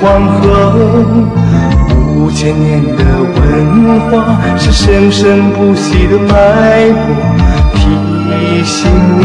黄河，五千年的文化是生生不息的脉搏，提醒你，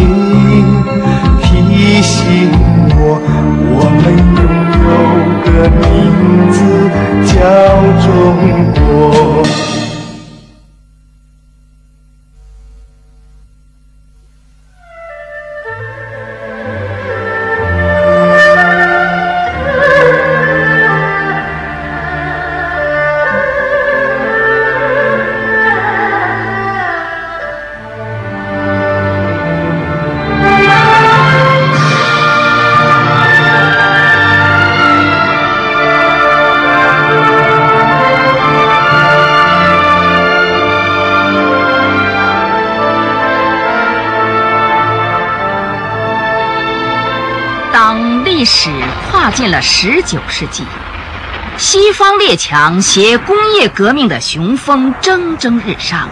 进了十九世纪，西方列强携工业革命的雄风蒸蒸日上，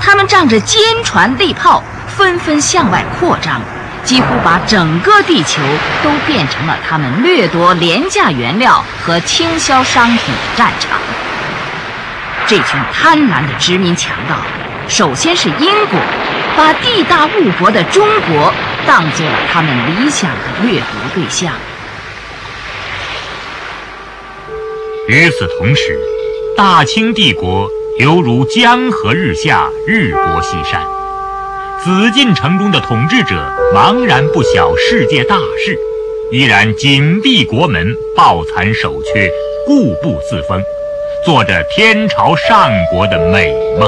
他们仗着坚船利炮，纷纷向外扩张，几乎把整个地球都变成了他们掠夺廉价原料和倾销商品的战场。这群贪婪的殖民强盗，首先是英国，把地大物博的中国。当做了他们理想的掠夺对象。与此同时，大清帝国犹如江河日下，日薄西山。紫禁城中的统治者茫然不晓世界大事，依然紧闭国门，抱残守缺，固步自封，做着天朝上国的美梦。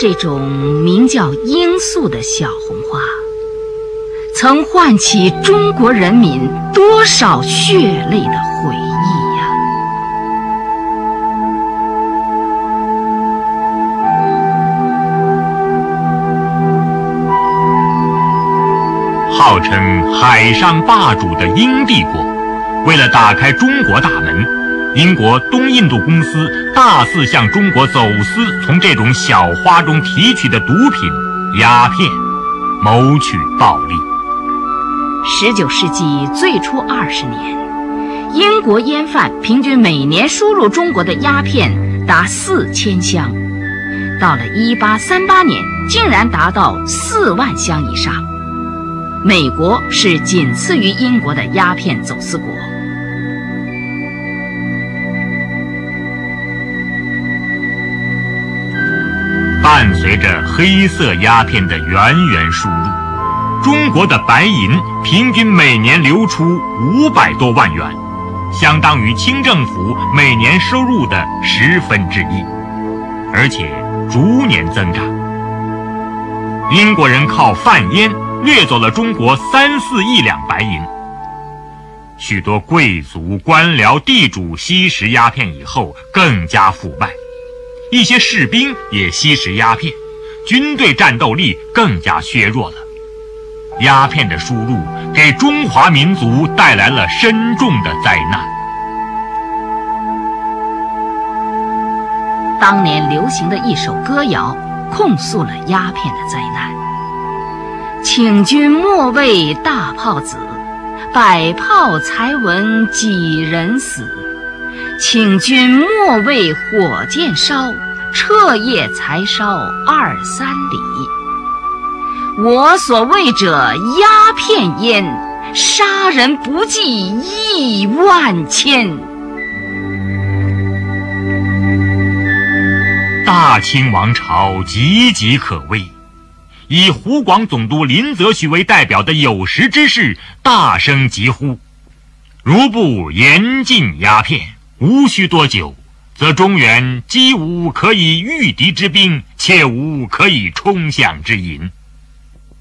这种名叫罂粟的小红花，曾唤起中国人民多少血泪的回忆呀！号称海上霸主的英帝国，为了打开中国大门。英国东印度公司大肆向中国走私从这种小花中提取的毒品鸦片，谋取暴利。十九世纪最初二十年，英国烟贩平均每年输入中国的鸦片达四千箱，到了一八三八年，竟然达到四万箱以上。美国是仅次于英国的鸦片走私国。随着黑色鸦片的源源输入，中国的白银平均每年流出五百多万元，相当于清政府每年收入的十分之一，而且逐年增长。英国人靠贩烟掠走了中国三四亿两白银，许多贵族、官僚、地主吸食鸦片以后更加腐败。一些士兵也吸食鸦片，军队战斗力更加削弱了。鸦片的输入给中华民族带来了深重的灾难。当年流行的一首歌谣，控诉了鸦片的灾难：“请君莫为大炮子，百炮才闻几人死。”请君莫为火箭烧，彻夜才烧二三里。我所谓者鸦片烟，杀人不计亿万千。大清王朝岌岌可危，以湖广总督林则徐为代表的有识之士大声疾呼：如不严禁鸦片！无需多久，则中原既无可以御敌之兵，且无可以冲饷之银。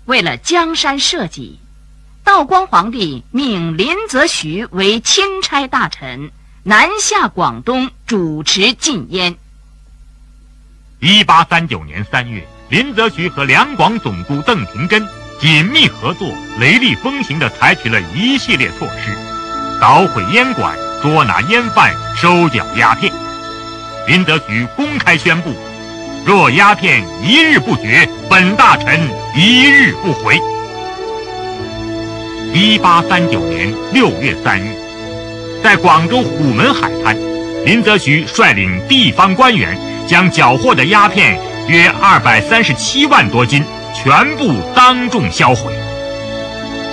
为了江山社稷，道光皇帝命林则徐为钦差大臣，南下广东主持禁烟。一八三九年三月，林则徐和两广总督邓廷珍紧密合作，雷厉风行地采取了一系列措施，捣毁烟馆。捉拿烟贩，收缴鸦片。林则徐公开宣布，若鸦片一日不绝，本大臣一日不回。一八三九年六月三日，在广州虎门海滩，林则徐率领地方官员将缴获的鸦片约二百三十七万多斤全部当众销毁。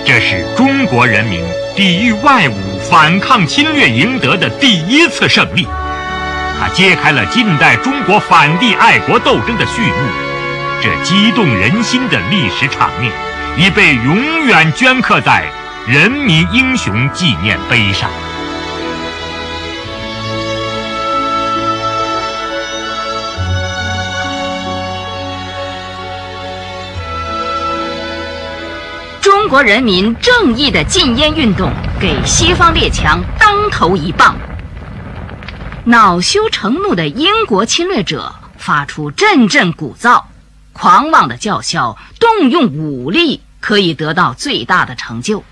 这是中国人民抵御外侮、反抗侵略赢得的第一次胜利。它揭开了近代中国反帝爱国斗争的序幕，这激动人心的历史场面已被永远镌刻在人民英雄纪念碑上。中国人民正义的禁烟运动给西方列强当头一棒。恼羞成怒的英国侵略者发出阵阵鼓噪，狂妄的叫嚣，动用武力可以得到最大的成就。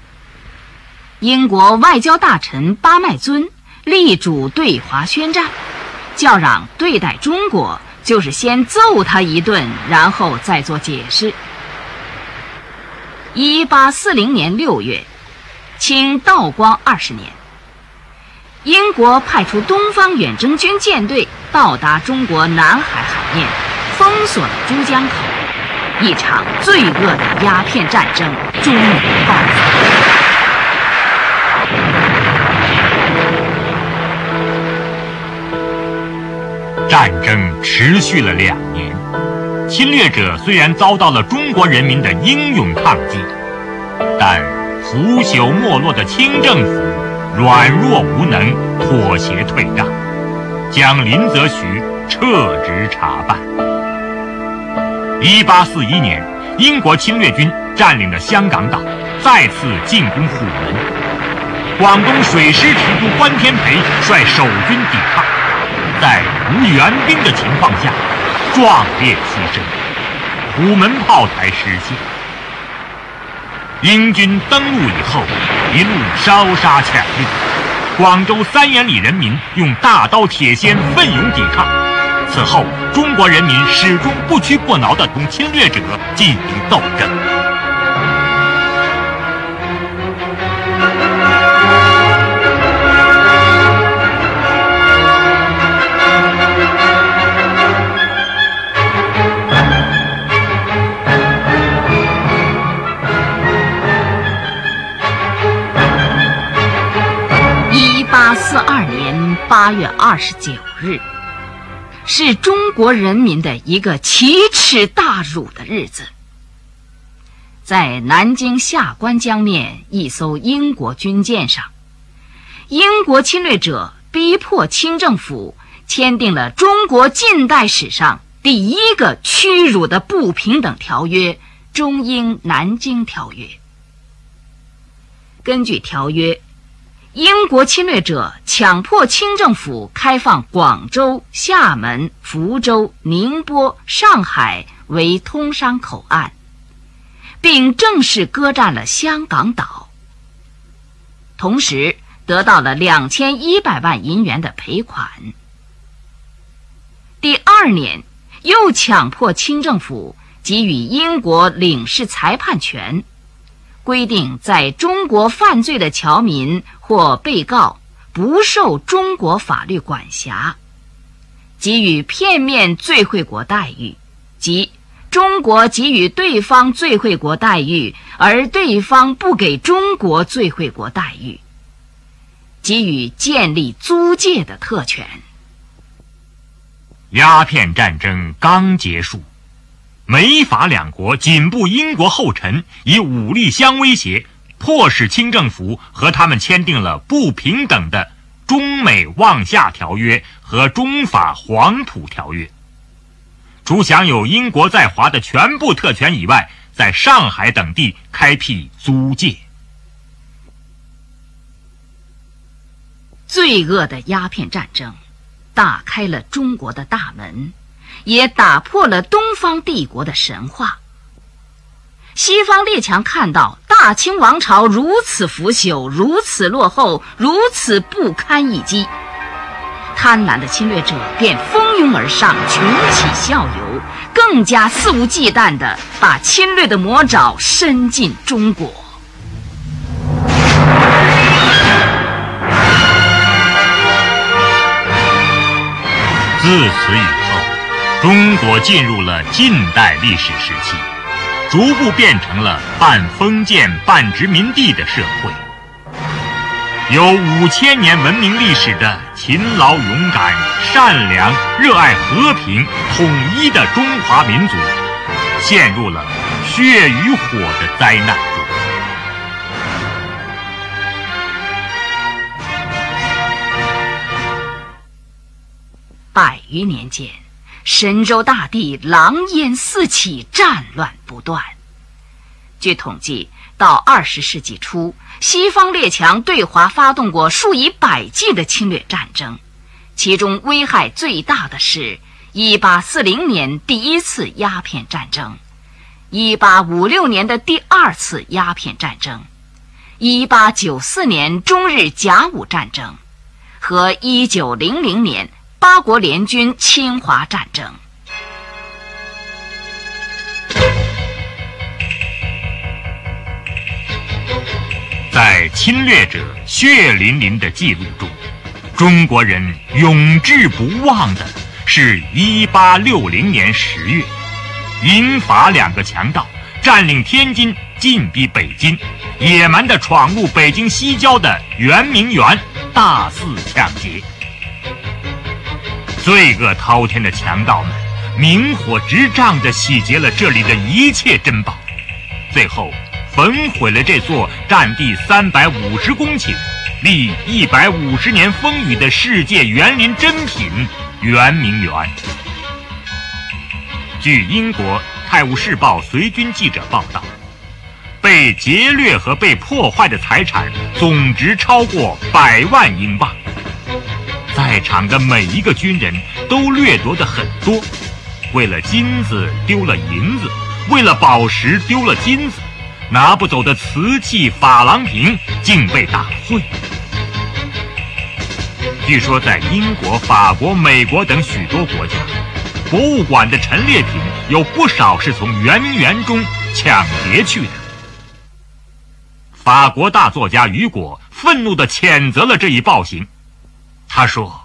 英国外交大臣巴麦尊力主对华宣战，叫嚷对待中国就是先揍他一顿，然后再做解释。一八四零年六月，清道光二十年。英国派出东方远征军舰队到达中国南海海面，封锁了珠江口，一场罪恶的鸦片战争终于爆发。战争持续了两年，侵略者虽然遭到了中国人民的英勇抗击，但腐朽没落的清政府。软弱无能，妥协退让，将林则徐撤职查办。一八四一年，英国侵略军占领了香港岛，再次进攻虎门。广东水师提督关天培率守军抵抗，在无援兵的情况下，壮烈牺牲，虎门炮台失陷。英军登陆以后，一路烧杀抢掠，广州三元里人民用大刀铁锨奋勇抵抗。此后，中国人民始终不屈不挠地同侵略者进行斗争。八月二十九日，是中国人民的一个奇耻大辱的日子。在南京下关江面一艘英国军舰上，英国侵略者逼迫清政府签订了中国近代史上第一个屈辱的不平等条约——中英南京条约。根据条约。英国侵略者强迫清政府开放广州、厦门、福州、宁波、上海为通商口岸，并正式割占了香港岛。同时，得到了两千一百万银元的赔款。第二年，又强迫清政府给予英国领事裁判权。规定，在中国犯罪的侨民或被告不受中国法律管辖，给予片面最惠国待遇，即中国给予对方最惠国待遇，而对方不给中国最惠国待遇，给予建立租界的特权。鸦片战争刚结束。美法两国紧步英国后尘，以武力相威胁，迫使清政府和他们签订了不平等的《中美望厦条约》和《中法黄埔条约》。除享有英国在华的全部特权以外，在上海等地开辟租界。罪恶的鸦片战争，打开了中国的大门。也打破了东方帝国的神话。西方列强看到大清王朝如此腐朽、如此落后、如此不堪一击，贪婪的侵略者便蜂拥而上，群起效尤，更加肆无忌惮地把侵略的魔爪伸进中国。自此以，中国进入了近代历史时期，逐步变成了半封建半殖民地的社会。有五千年文明历史的勤劳勇敢、善良、热爱和平、统一的中华民族，陷入了血与火的灾难中。百余年间，神州大地狼烟四起，战乱不断。据统计，到二十世纪初，西方列强对华发动过数以百计的侵略战争，其中危害最大的是1840年第一次鸦片战争，1856年的第二次鸦片战争，1894年中日甲午战争，和1900年。八国联军侵华战争，在侵略者血淋淋的记录中，中国人永志不忘的是1860年十月，英法两个强盗占领天津，进逼北京，野蛮地闯入北京西郊的圆明园，大肆抢劫。罪恶滔天的强盗们，明火执仗地洗劫了这里的一切珍宝，最后焚毁了这座占地三百五十公顷、历一百五十年风雨的世界园林珍品——圆明园。据英国《泰晤士报》随军记者报道，被劫掠和被破坏的财产总值超过百万英镑。在场的每一个军人都掠夺的很多，为了金子丢了银子，为了宝石丢了金子，拿不走的瓷器、珐琅瓶竟被打碎。据说，在英国、法国、美国等许多国家，博物馆的陈列品有不少是从圆明园中抢劫去的。法国大作家雨果愤怒地谴责了这一暴行。他说：“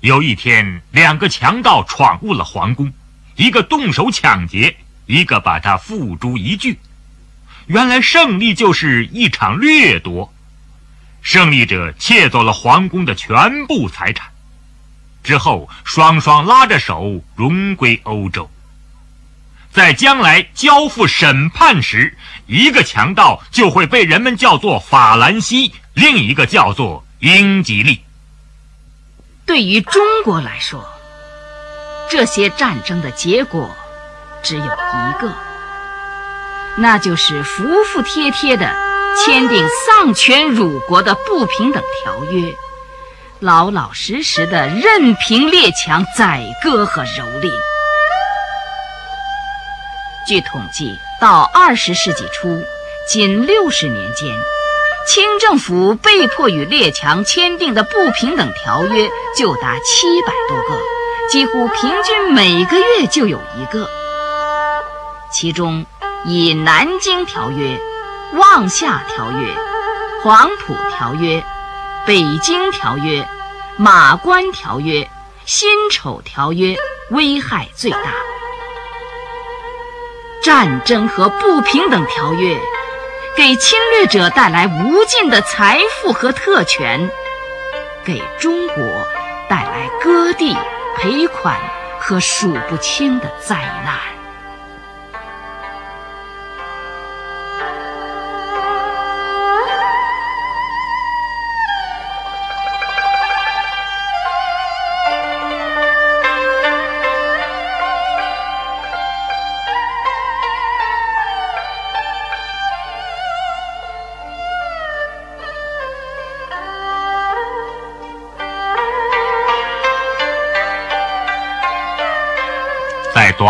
有一天，两个强盗闯入了皇宫，一个动手抢劫，一个把他付诸一炬。原来胜利就是一场掠夺，胜利者窃走了皇宫的全部财产，之后双双拉着手荣归欧洲。在将来交付审判时，一个强盗就会被人们叫做法兰西，另一个叫做英吉利。”对于中国来说，这些战争的结果只有一个，那就是服服帖帖的签订丧权辱国的不平等条约，老老实实的任凭列强宰割和蹂躏。据统计，到二十世纪初，仅六十年间。清政府被迫与列强签订的不平等条约就达七百多个，几乎平均每个月就有一个。其中，以《南京条约》《望厦条约》《黄埔条约》《北京条约》《马关条约》《辛丑条约》危害最大。战争和不平等条约。给侵略者带来无尽的财富和特权，给中国带来割地、赔款和数不清的灾难。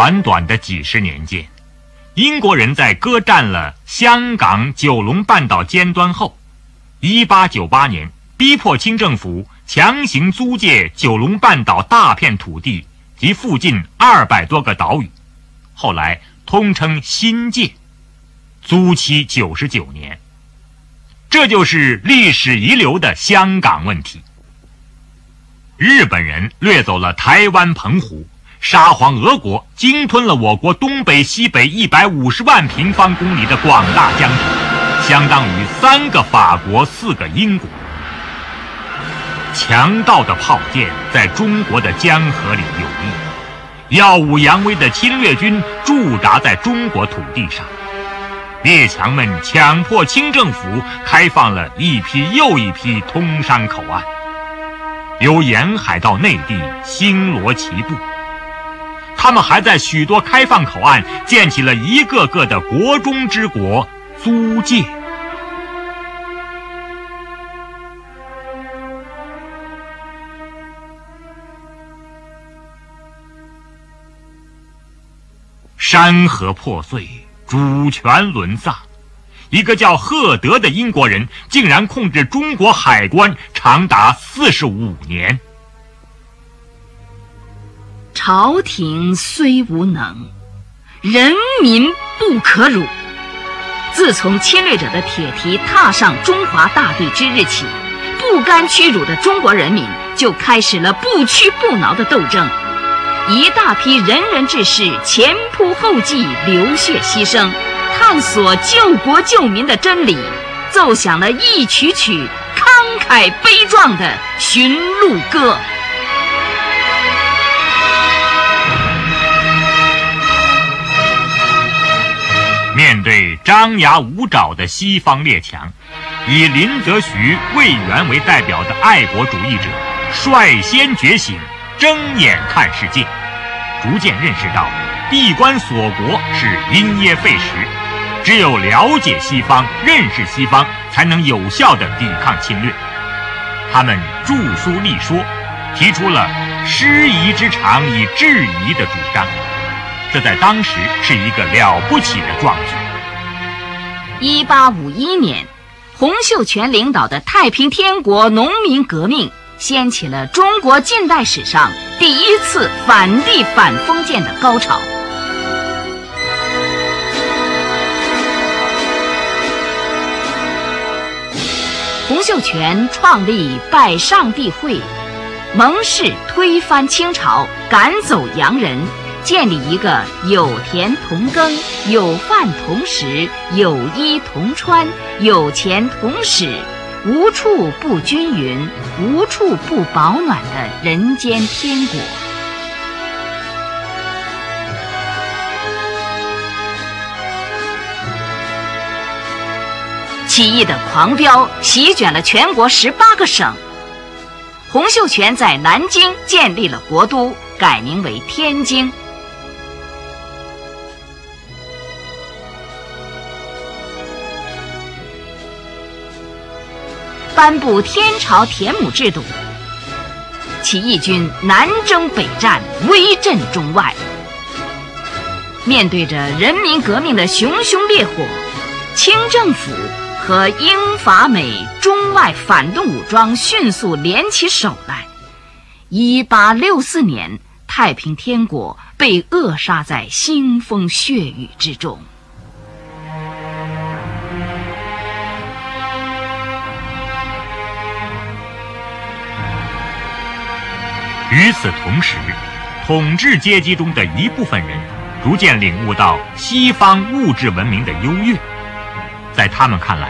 短短的几十年间，英国人在割占了香港、九龙半岛尖端后，一八九八年逼迫清政府强行租借九龙半岛大片土地及附近二百多个岛屿，后来通称新界，租期九十九年。这就是历史遗留的香港问题。日本人掠走了台湾、澎湖，沙皇俄国鲸吞了我国东北、西北一百五十万平方公里的广大疆土，相当于三个法国、四个英国。强盗的炮舰在中国的江河里游弋，耀武扬威的侵略军驻扎在中国土地上，列强们强迫清政府开放了一批又一批通商口岸。由沿海到内地，星罗棋布。他们还在许多开放口岸建起了一个个的国中之国租界。山河破碎，主权沦丧。一个叫赫德的英国人竟然控制中国海关长达四十五年。朝廷虽无能，人民不可辱。自从侵略者的铁蹄踏上中华大地之日起，不甘屈辱的中国人民就开始了不屈不挠的斗争。一大批仁人志士前仆后继，流血牺牲。探索救国救民的真理，奏响了一曲曲慷慨悲壮的寻路歌。对张牙舞爪的西方列强，以林则徐、魏源为代表的爱国主义者率先觉醒，睁眼看世界，逐渐认识到闭关锁国是因噎废食。只有了解西方、认识西方，才能有效地抵抗侵略。他们著书立说，提出了“师夷之长以制夷”的主张，这在当时是一个了不起的壮举。一八五一年，洪秀全领导的太平天国农民革命，掀起了中国近代史上第一次反帝反封建的高潮。洪秀全创立拜上帝会，盟誓推翻清朝，赶走洋人，建立一个有田同耕、有饭同食、有衣同穿、有钱同使、无处不均匀、无处不保暖的人间天国。起义的狂飙席卷了全国十八个省。洪秀全在南京建立了国都，改名为天津，颁布天朝田亩制度。起义军南征北战，威震中外。面对着人民革命的熊熊烈火，清政府。和英法美中外反动武装迅速联起手来。一八六四年，太平天国被扼杀在腥风血雨之中。与此同时，统治阶级中的一部分人逐渐领悟到西方物质文明的优越。在他们看来，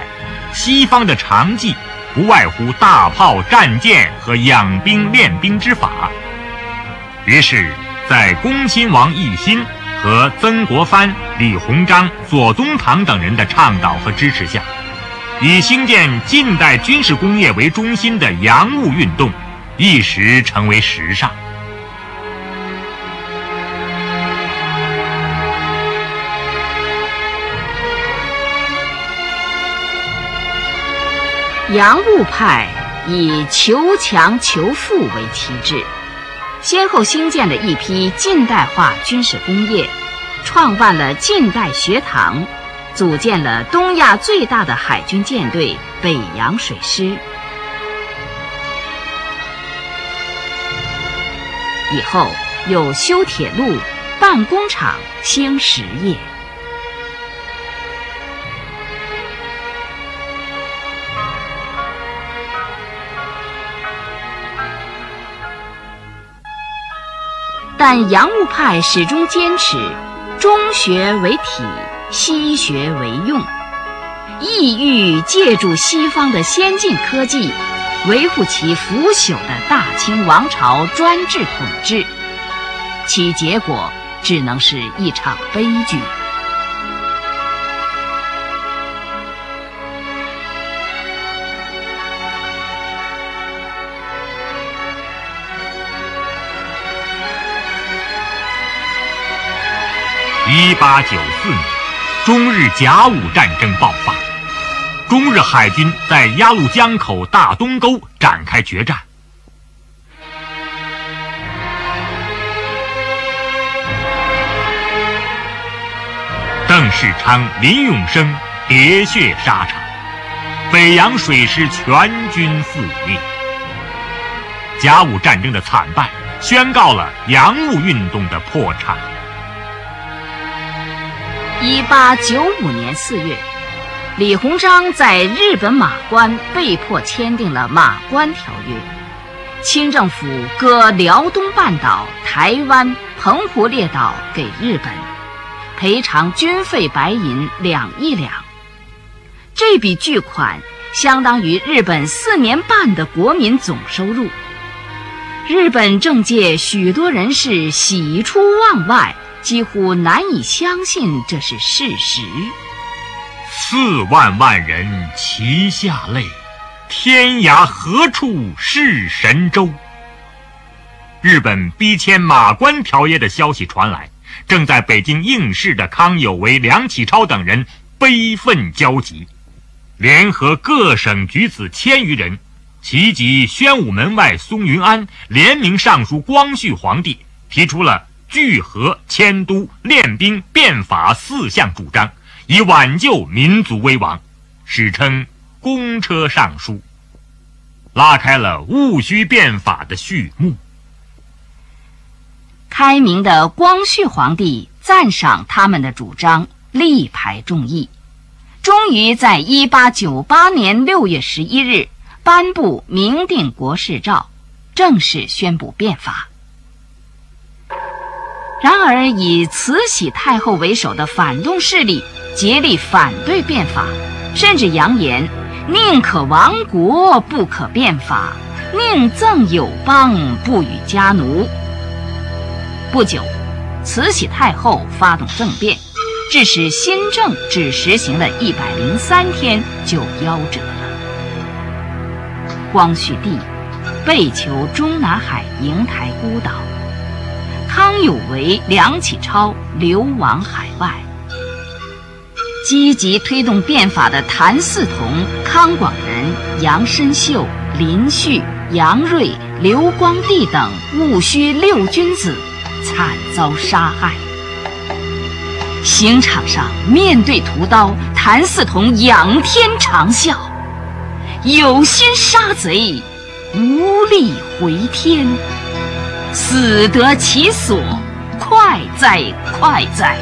西方的长技不外乎大炮、战舰和养兵练兵之法。于是，在恭亲王奕欣和曾国藩、李鸿章、左宗棠等人的倡导和支持下，以兴建近代军事工业为中心的洋务运动，一时成为时尚。洋务派以求强求富为旗帜，先后兴建了一批近代化军事工业，创办了近代学堂，组建了东亚最大的海军舰队——北洋水师。以后又修铁路、办工厂、兴实业。但洋务派始终坚持中学为体，西学为用，意欲借助西方的先进科技，维护其腐朽的大清王朝专制统治，其结果只能是一场悲剧。一八九四年，中日甲午战争爆发，中日海军在鸭绿江口大东沟展开决战。邓世昌、林永生喋血沙场，北洋水师全军覆灭。甲午战争的惨败，宣告了洋务运动的破产。一八九五年四月，李鸿章在日本马关被迫签订了《马关条约》，清政府割辽东半岛、台湾、澎湖列岛给日本，赔偿军费白银两亿两。这笔巨款相当于日本四年半的国民总收入。日本政界许多人士喜出望外。几乎难以相信这是事实。四万万人齐下泪，天涯何处是神州？日本逼签马关条约的消息传来，正在北京应试的康有为、梁启超等人悲愤交集，联合各省举子千余人，齐集宣武门外松云庵，联名上书光绪皇帝，提出了。聚合、迁都、练兵、变法四项主张，以挽救民族危亡，史称“公车上书”，拉开了戊戌变法的序幕。开明的光绪皇帝赞赏他们的主张，力排众议，终于在一八九八年六月十一日颁布明定国事诏，正式宣布变法。然而，以慈禧太后为首的反动势力竭力反对变法，甚至扬言宁可亡国不可变法，宁赠友邦不与家奴。不久，慈禧太后发动政变，致使新政只实行了一百零三天就夭折了。光绪帝被囚中南海瀛台孤岛。康有为、梁启超流亡海外，积极推动变法的谭嗣同、康广仁、杨申秀、林旭、杨锐、刘光第等戊戌六君子惨遭杀害。刑场上，面对屠刀，谭嗣同仰天长啸：“有心杀贼，无力回天。”死得其所，快哉快哉！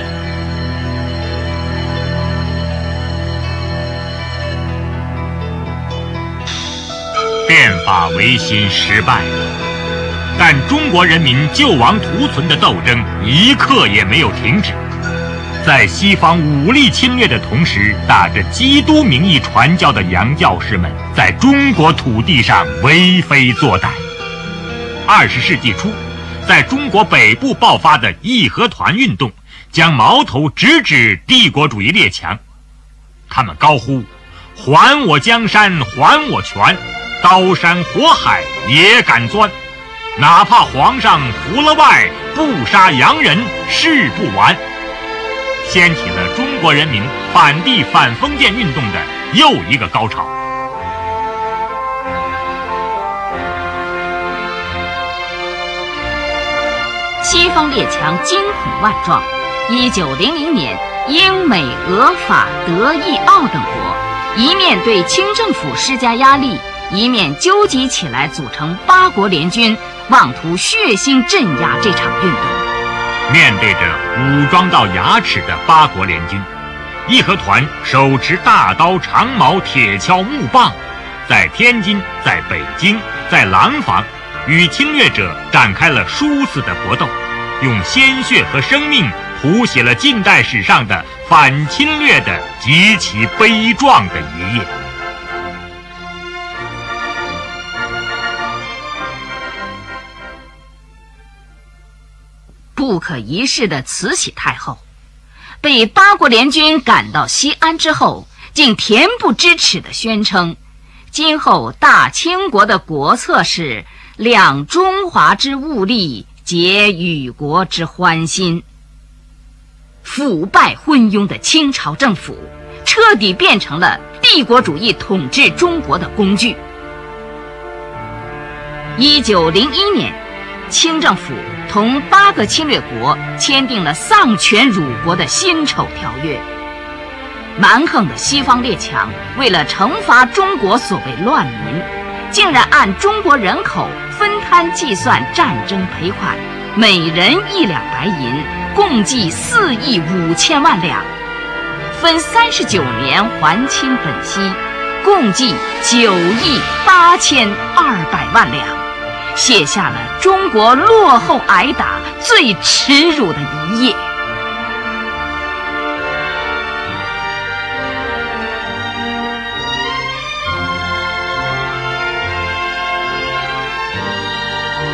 变法维新失败了，但中国人民救亡图存的斗争一刻也没有停止。在西方武力侵略的同时，打着基督名义传教的洋教士们，在中国土地上为非作歹。二十世纪初，在中国北部爆发的义和团运动，将矛头直指帝国主义列强。他们高呼：“还我江山，还我权，刀山火海也敢钻！哪怕皇上服了外，不杀洋人誓不完！”掀起了中国人民反帝反封建运动的又一个高潮。西方列强惊恐万状。一九零零年，英美俄法德意奥等国一面对清政府施加压力，一面纠集起来组成八国联军，妄图血腥镇压这场运动。面对着武装到牙齿的八国联军，义和团手持大刀、长矛、铁锹、木棒，在天津、在北京、在廊坊，与侵略者展开了殊死的搏斗，用鲜血和生命谱写了近代史上的反侵略的极其悲壮的一页。不可一世的慈禧太后，被八国联军赶到西安之后，竟恬不知耻地宣称，今后大清国的国策是量中华之物力，结与国之欢心。腐败昏庸的清朝政府，彻底变成了帝国主义统治中国的工具。一九零一年，清政府。同八个侵略国签订了丧权辱国的辛丑条约。蛮横的西方列强为了惩罚中国所谓乱民，竟然按中国人口分摊计算战争赔款，每人一两白银，共计四亿五千万两，分三十九年还清本息，共计九亿八千二百万两。写下了中国落后挨打最耻辱的一页。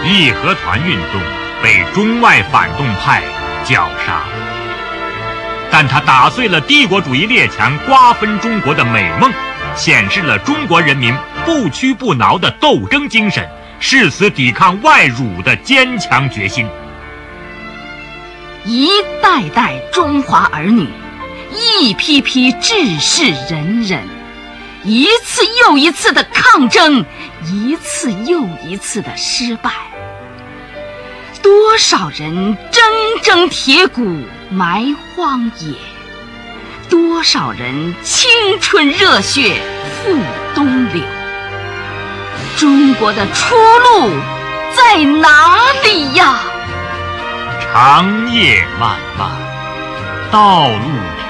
义和团运动被中外反动派绞杀，但他打碎了帝国主义列强瓜分中国的美梦，显示了中国人民不屈不挠的斗争精神。誓死抵抗外辱的坚强决心，一代代中华儿女，一批批志士仁人，一次又一次的抗争，一次又一次的失败。多少人铮铮铁骨埋荒野，多少人青春热血赴东流。中国的出路在哪里呀？长夜漫漫，道路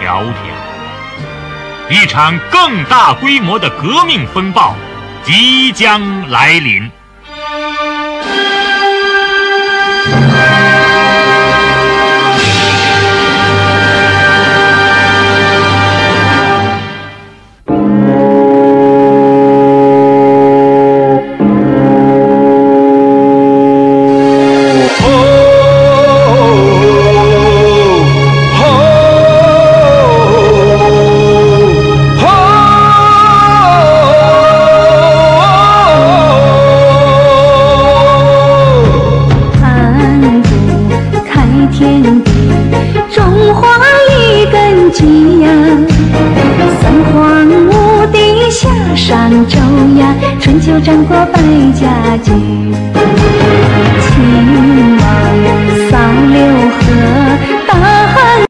迢迢，一场更大规模的革命风暴即将来临。春秋战国，百家争。